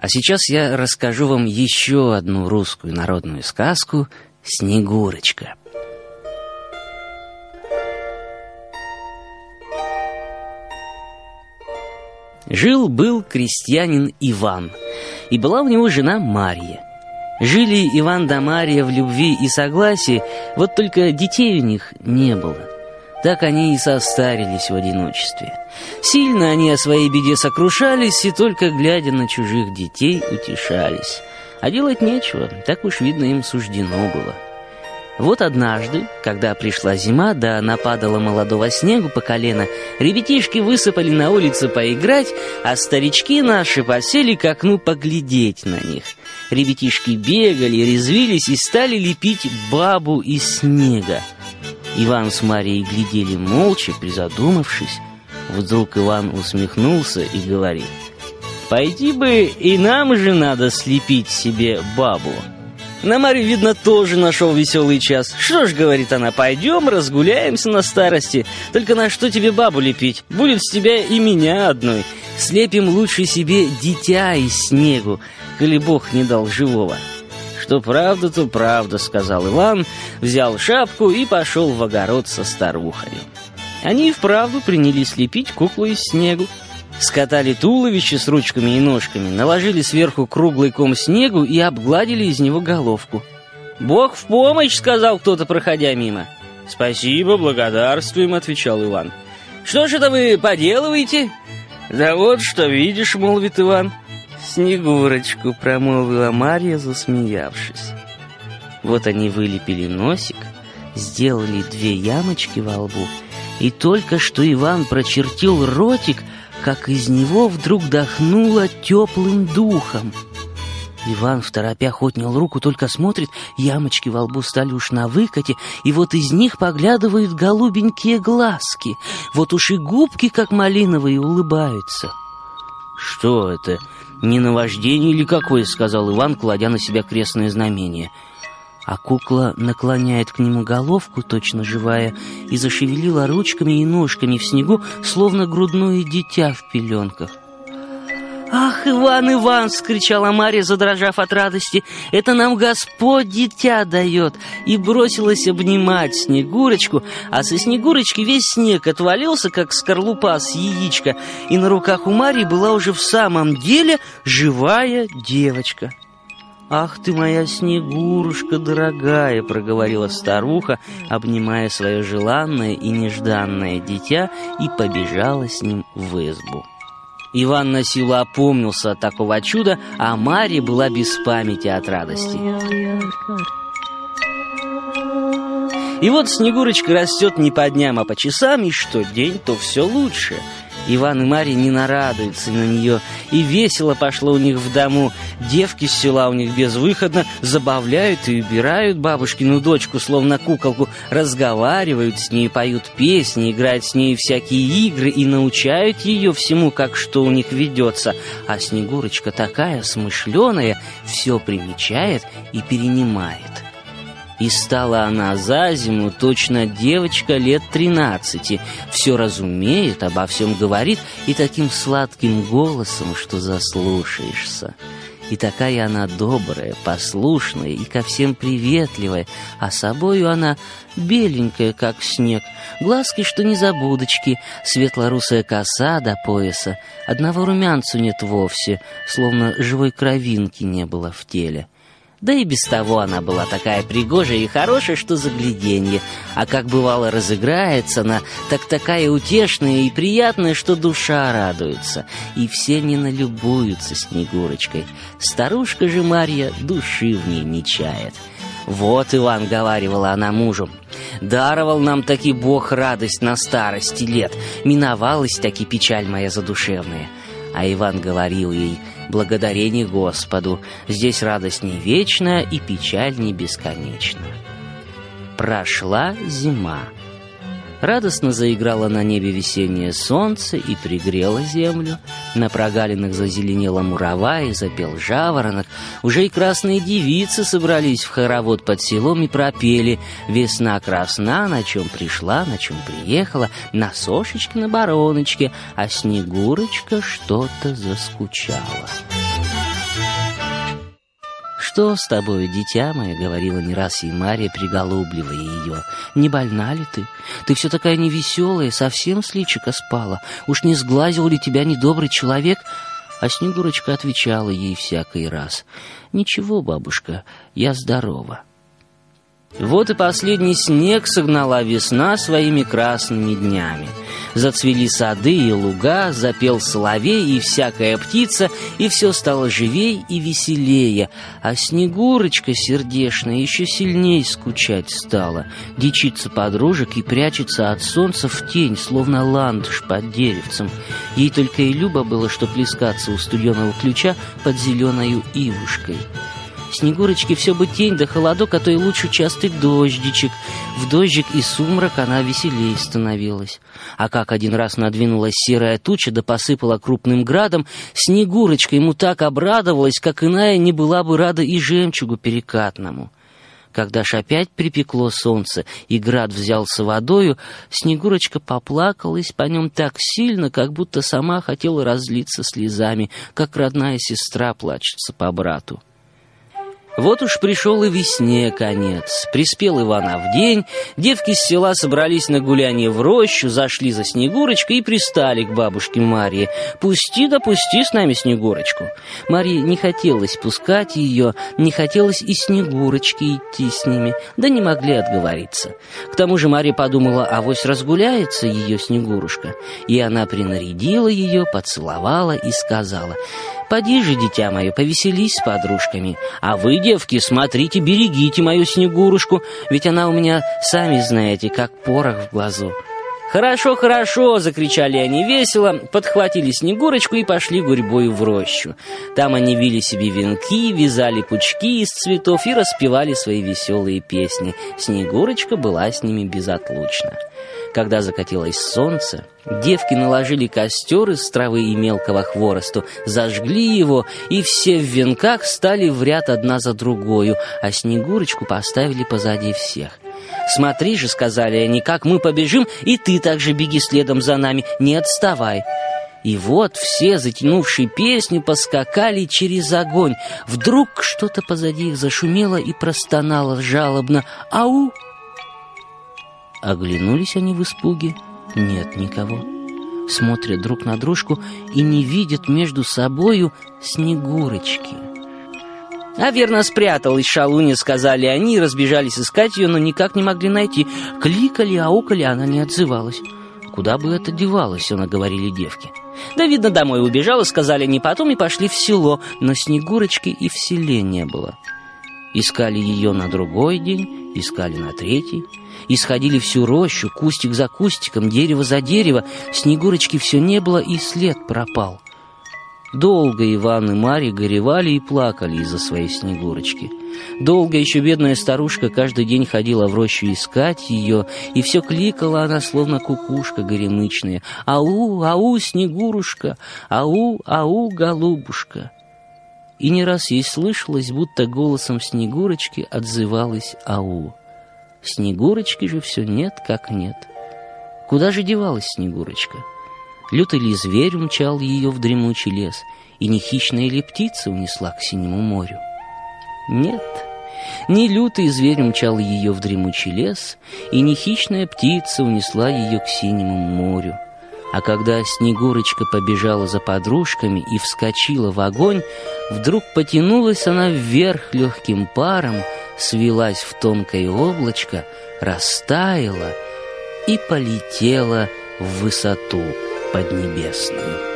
А сейчас я расскажу вам еще одну русскую народную сказку «Снегурочка». Жил-был крестьянин Иван, и была у него жена Марья. Жили Иван да Марья в любви и согласии, вот только детей у них не было. Так они и состарились в одиночестве. Сильно они о своей беде сокрушались и только глядя на чужих детей утешались. А делать нечего, так уж видно им суждено было. Вот однажды, когда пришла зима, да нападало молодого снегу по колено, ребятишки высыпали на улицу поиграть, а старички наши посели к окну поглядеть на них. Ребятишки бегали, резвились и стали лепить бабу из снега. Иван с Марией глядели молча, призадумавшись. Вдруг Иван усмехнулся и говорит, «Пойти бы и нам же надо слепить себе бабу». На Марию, видно, тоже нашел веселый час. Что ж, говорит она, пойдем разгуляемся на старости. Только на что тебе бабу лепить? Будет с тебя и меня одной. Слепим лучше себе дитя из снегу, коли Бог не дал живого. Что правда, то правда, сказал Иван, взял шапку и пошел в огород со старухой. Они вправду принялись лепить куклу из снегу. Скатали туловище с ручками и ножками, наложили сверху круглый ком снегу и обгладили из него головку. «Бог в помощь!» — сказал кто-то, проходя мимо. «Спасибо, благодарствуем», — отвечал Иван. «Что ж это вы поделываете?» «Да вот что видишь», — молвит Иван. «Снегурочку», — промолвила Марья, засмеявшись. Вот они вылепили носик, сделали две ямочки во лбу, и только что Иван прочертил ротик — как из него вдруг дохнуло теплым духом. Иван в торопях отнял руку, только смотрит, ямочки во лбу стали уж на выкате, и вот из них поглядывают голубенькие глазки, вот уж и губки, как малиновые, улыбаются. «Что это, не наваждение или какое?» — сказал Иван, кладя на себя крестное знамение — а кукла наклоняет к нему головку, точно живая, и зашевелила ручками и ножками в снегу, словно грудное дитя в пеленках. «Ах, Иван, Иван!» — вскричала Марья, задрожав от радости. «Это нам Господь дитя дает!» И бросилась обнимать Снегурочку, а со Снегурочки весь снег отвалился, как скорлупа с яичка, и на руках у Марьи была уже в самом деле живая девочка. «Ах ты моя Снегурушка дорогая!» — проговорила старуха, обнимая свое желанное и нежданное дитя, и побежала с ним в избу. Иван на силу опомнился от такого чуда, а Марья была без памяти от радости. И вот Снегурочка растет не по дням, а по часам, и что день, то все лучше — Иван и Марья не нарадуются на нее, и весело пошло у них в дому. Девки с села у них безвыходно забавляют и убирают бабушкину дочку, словно куколку, разговаривают с ней, поют песни, играют с ней всякие игры и научают ее всему, как что у них ведется. А Снегурочка такая смышленая, все примечает и перенимает. И стала она за зиму точно девочка лет тринадцати, все разумеет, обо всем говорит и таким сладким голосом, что заслушаешься. И такая она добрая, послушная и ко всем приветливая, а собою она беленькая, как снег, глазки, что не забудочки, светло-русая коса до пояса, одного румянцу нет вовсе, словно живой кровинки не было в теле. Да и без того она была такая пригожая и хорошая, что загляденье. А как бывало разыграется она, так такая утешная и приятная, что душа радуется. И все не налюбуются Снегурочкой. Старушка же Марья души в ней не чает. «Вот, Иван, — говаривала она мужу, — даровал нам таки Бог радость на старости лет, миновалась таки печаль моя задушевная». А Иван говорил ей — благодарение Господу. Здесь радость не вечная и печаль не бесконечна. Прошла зима. Радостно заиграло на небе весеннее солнце и пригрело землю. На прогалинах зазеленела мурава и запел жаворонок. Уже и красные девицы собрались в хоровод под селом и пропели «Весна красна, на чем пришла, на чем приехала, на сошечке, на бароночке, а Снегурочка что-то заскучала». Что с тобой, дитя мое?» — говорила не раз ей Мария, приголубливая ее. «Не больна ли ты? Ты все такая невеселая, совсем с личика спала. Уж не сглазил ли тебя недобрый человек?» А Снегурочка отвечала ей всякий раз. «Ничего, бабушка, я здорова». Вот и последний снег согнала весна своими красными днями. Зацвели сады и луга, запел соловей и всякая птица, и все стало живей и веселее, а Снегурочка сердешная еще сильней скучать стала, дичится подружек и прячется от солнца в тень, словно ландыш под деревцем. Ей только и любо было, что плескаться у студеного ключа под зеленою ивушкой. Снегурочке все бы тень да холодок, а то и лучше частый дождичек. В дождик и сумрак она веселей становилась. А как один раз надвинулась серая туча да посыпала крупным градом, Снегурочка ему так обрадовалась, как иная не была бы рада и жемчугу перекатному. Когда ж опять припекло солнце, и град взялся водою, Снегурочка поплакалась по нем так сильно, как будто сама хотела разлиться слезами, как родная сестра плачется по брату. Вот уж пришел и весне конец. Приспел Иван день, девки с села собрались на гуляние в рощу, зашли за Снегурочкой и пристали к бабушке Марье. «Пусти да пусти с нами Снегурочку». Марье не хотелось пускать ее, не хотелось и Снегурочке идти с ними, да не могли отговориться. К тому же Марья подумала, авось разгуляется ее Снегурушка, и она принарядила ее, поцеловала и сказала — Поди же, дитя мое, повеселись с подружками. А вы, девки, смотрите, берегите мою Снегурушку, ведь она у меня, сами знаете, как порох в глазу». «Хорошо, хорошо!» — закричали они весело, подхватили Снегурочку и пошли гурьбою в рощу. Там они вили себе венки, вязали пучки из цветов и распевали свои веселые песни. Снегурочка была с ними безотлучна. Когда закатилось солнце, девки наложили костер из травы и мелкого хворосту, зажгли его, и все в венках стали в ряд одна за другою, а Снегурочку поставили позади всех. «Смотри же», — сказали они, — «как мы побежим, и ты также беги следом за нами, не отставай». И вот все, затянувшие песню, поскакали через огонь. Вдруг что-то позади их зашумело и простонало жалобно «Ау!» Оглянулись они в испуге. Нет никого. Смотрят друг на дружку и не видят между собою Снегурочки. «А верно спряталась шалуня», — сказали они, и разбежались искать ее, но никак не могли найти. Кликали, аукали, она не отзывалась. «Куда бы это девалось?» — она говорили девки. «Да, видно, домой убежала», — сказали они потом, и пошли в село, но Снегурочки и в селе не было. Искали ее на другой день, искали на третий, исходили всю рощу, кустик за кустиком, дерево за дерево, Снегурочки все не было, и след пропал. Долго Иван и Марья горевали и плакали из-за своей Снегурочки. Долго еще бедная старушка каждый день ходила в рощу искать ее, и все кликала она, словно кукушка горемычная. «Ау, ау, Снегурушка! Ау, ау, голубушка!» И не раз ей слышалось, будто голосом Снегурочки отзывалась «Ау». Снегурочки же все нет как нет. Куда же девалась Снегурочка? Лютый ли зверь умчал ее в дремучий лес, и не хищная ли птица унесла к синему морю? Нет, не лютый зверь умчал ее в дремучий лес, и не хищная птица унесла ее к синему морю. А когда Снегурочка побежала за подружками и вскочила в огонь, вдруг потянулась она вверх легким паром, свелась в тонкое облачко, растаяла и полетела в высоту поднебесную.